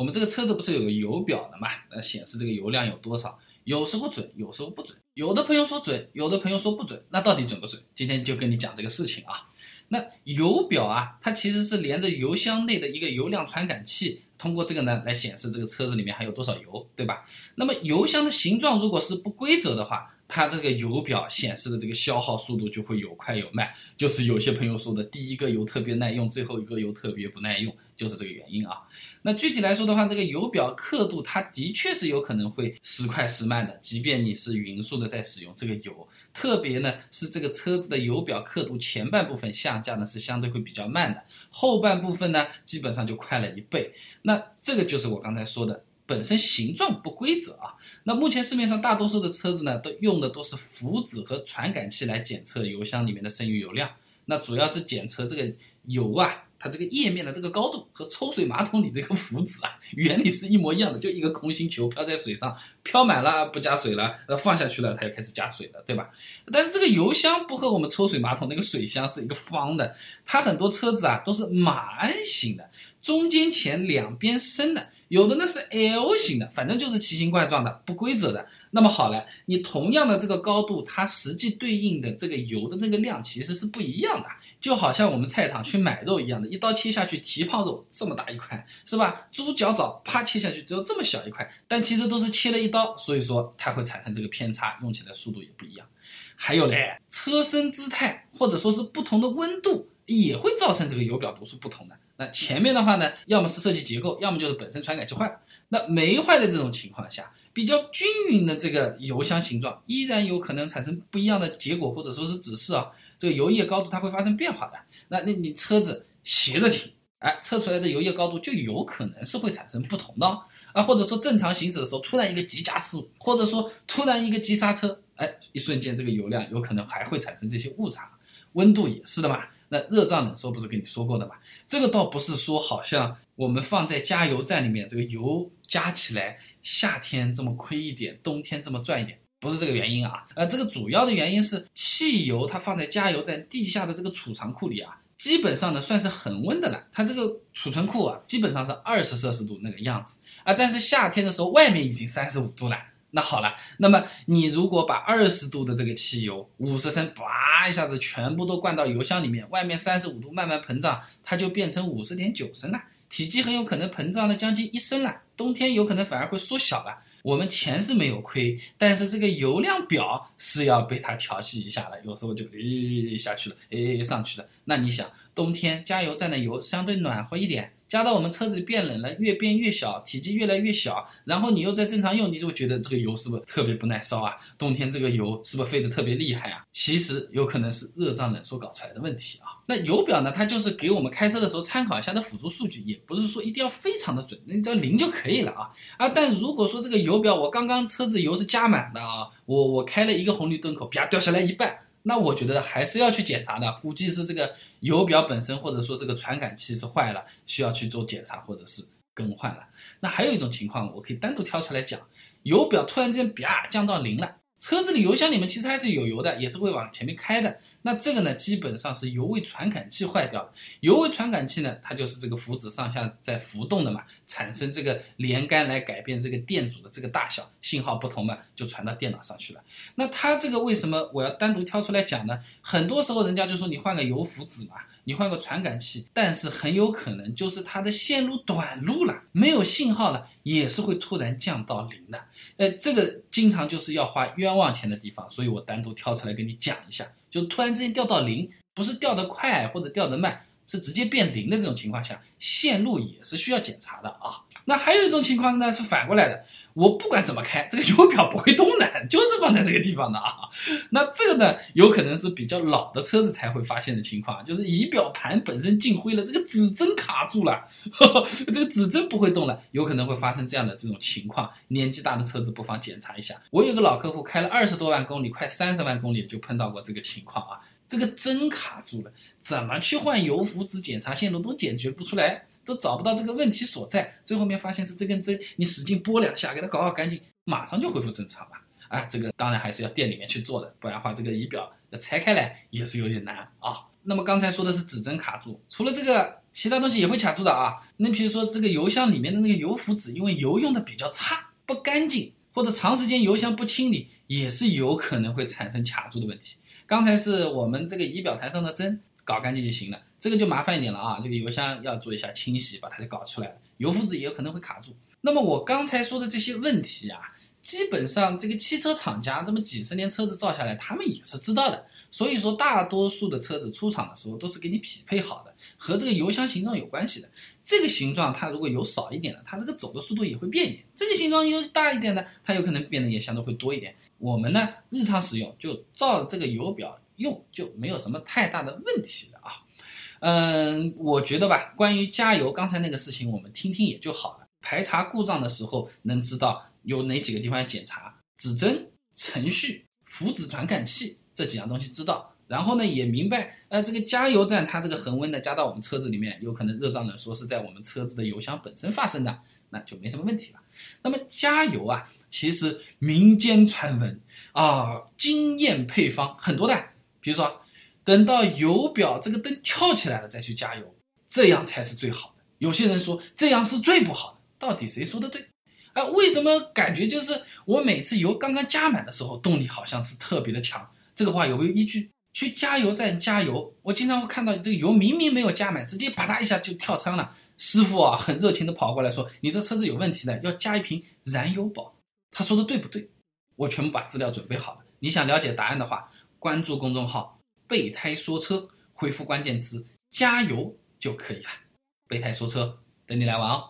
我们这个车子不是有个油表的嘛？呃，显示这个油量有多少，有时候准，有时候不准。有的朋友说准，有的朋友说不准，那到底准不准？今天就跟你讲这个事情啊。那油表啊，它其实是连着油箱内的一个油量传感器，通过这个呢来显示这个车子里面还有多少油，对吧？那么油箱的形状如果是不规则的话，它这个油表显示的这个消耗速度就会有快有慢，就是有些朋友说的第一个油特别耐用，最后一个油特别不耐用，就是这个原因啊。那具体来说的话，这个油表刻度它的确是有可能会时快时慢的，即便你是匀速的在使用这个油，特别呢是这个车子的油表刻度前半部分下降呢是相对会比较慢的，后半部分呢基本上就快了一倍。那这个就是我刚才说的。本身形状不规则啊，那目前市面上大多数的车子呢，都用的都是浮子和传感器来检测油箱里面的剩余油量。那主要是检测这个油啊，它这个液面的这个高度和抽水马桶里这个浮子啊，原理是一模一样的，就一个空心球漂在水上，漂满了不加水了，呃放下去了它又开始加水了，对吧？但是这个油箱不和我们抽水马桶那个水箱是一个方的，它很多车子啊都是马鞍形的，中间浅两边深的。有的呢是 L 型的，反正就是奇形怪状的、不规则的。那么好了，你同样的这个高度，它实际对应的这个油的那个量其实是不一样的。就好像我们菜场去买肉一样的，一刀切下去，蹄膀肉这么大一块，是吧？猪脚爪啪切下去只有这么小一块，但其实都是切了一刀，所以说它会产生这个偏差，用起来速度也不一样。还有嘞，车身姿态或者说是不同的温度，也会造成这个油表读数不同的。那前面的话呢，要么是设计结构，要么就是本身传感器坏了。那没坏的这种情况下，比较均匀的这个油箱形状，依然有可能产生不一样的结果，或者说是指示啊。这个油液高度它会发生变化的。那那你车子斜着停，哎，测出来的油液高度就有可能是会产生不同的啊。或者说正常行驶的时候，突然一个急加速，或者说突然一个急刹车，哎，一瞬间这个油量有可能还会产生这些误差。温度也是的嘛。那热胀冷缩不是跟你说过的吗？这个倒不是说好像我们放在加油站里面，这个油加起来，夏天这么亏一点，冬天这么赚一点，不是这个原因啊。呃，这个主要的原因是汽油它放在加油站地下的这个储藏库里啊，基本上呢算是恒温的了。它这个储存库啊，基本上是二十摄氏度那个样子啊，但是夏天的时候外面已经三十五度了。那好了，那么你如果把二十度的这个汽油五十升，叭一下子全部都灌到油箱里面，外面三十五度慢慢膨胀，它就变成五十点九升了，体积很有可能膨胀了将近一升了，冬天有可能反而会缩小了。我们钱是没有亏，但是这个油量表是要被它调戏一下了，有时候就诶下去了，诶上去了。那你想，冬天加油站的油相对暖和一点。加到我们车子里变冷了，越变越小，体积越来越小，然后你又在正常用，你就会觉得这个油是不是特别不耐烧啊？冬天这个油是不是费的特别厉害啊？其实有可能是热胀冷缩搞出来的问题啊。那油表呢，它就是给我们开车的时候参考一下的辅助数据，也不是说一定要非常的准，你只要零就可以了啊啊！但如果说这个油表我刚刚车子油是加满的啊，我我开了一个红绿灯口，啪掉下来一半。那我觉得还是要去检查的，估计是这个油表本身，或者说这个传感器是坏了，需要去做检查或者是更换了。那还有一种情况，我可以单独挑出来讲，油表突然间啪降到零了。车子里油箱里面其实还是有油的，也是会往前面开的。那这个呢，基本上是油位传感器坏掉了。油位传感器呢，它就是这个浮子上下在浮动的嘛，产生这个连杆来改变这个电阻的这个大小，信号不同嘛，就传到电脑上去了。那它这个为什么我要单独挑出来讲呢？很多时候人家就说你换个油浮子嘛。你换个传感器，但是很有可能就是它的线路短路了，没有信号了，也是会突然降到零的。呃，这个经常就是要花冤枉钱的地方，所以我单独挑出来跟你讲一下，就突然之间掉到零，不是掉得快或者掉得慢，是直接变零的这种情况下，线路也是需要检查的啊。那还有一种情况呢，是反过来的。我不管怎么开，这个油表不会动的，就是放在这个地方的啊。那这个呢，有可能是比较老的车子才会发现的情况，就是仪表盘本身进灰了，这个指针卡住了，这个指针不会动了，有可能会发生这样的这种情况。年纪大的车子不妨检查一下。我有个老客户开了二十多万公里，快三十万公里就碰到过这个情况啊，这个针卡住了，怎么去换油浮子、检查线路都解决不出来。都找不到这个问题所在，最后面发现是这根针，你使劲拨两下，给它搞好干净，马上就恢复正常了。啊，这个当然还是要店里面去做的，不然的话这个仪表要拆开来也是有点难啊。那么刚才说的是指针卡住，除了这个其他东西也会卡住的啊。那比如说这个油箱里面的那个油浮子，因为油用的比较差，不干净，或者长时间油箱不清理，也是有可能会产生卡住的问题。刚才是我们这个仪表台上的针搞干净就行了，这个就麻烦一点了啊。这个油箱要做一下清洗，把它就搞出来了，油浮子也有可能会卡住。那么我刚才说的这些问题啊。基本上，这个汽车厂家这么几十年车子造下来，他们也是知道的。所以说，大多数的车子出厂的时候都是给你匹配好的，和这个油箱形状有关系的。这个形状它如果油少一点的，它这个走的速度也会变一点；这个形状油大一点的，它有可能变得也相对会多一点。我们呢，日常使用就照这个油表用，就没有什么太大的问题了啊。嗯，我觉得吧，关于加油刚才那个事情，我们听听也就好了。排查故障的时候能知道。有哪几个地方要检查？指针、程序、浮子传感器这几样东西知道，然后呢也明白，呃，这个加油站它这个恒温呢加到我们车子里面，有可能热胀冷缩是在我们车子的油箱本身发生的，那就没什么问题了。那么加油啊，其实民间传闻啊，经验配方很多的，比如说等到油表这个灯跳起来了再去加油，这样才是最好的。有些人说这样是最不好的，到底谁说的对？哎，为什么感觉就是我每次油刚刚加满的时候，动力好像是特别的强？这个话有没有依据？去加油站加油，我经常会看到这个油明明没有加满，直接啪嗒一下就跳仓了。师傅啊，很热情的跑过来说：“你这车子有问题的，要加一瓶燃油宝。”他说的对不对？我全部把资料准备好了。你想了解答案的话，关注公众号“备胎说车”，回复关键词“加油”就可以了。备胎说车，等你来玩哦。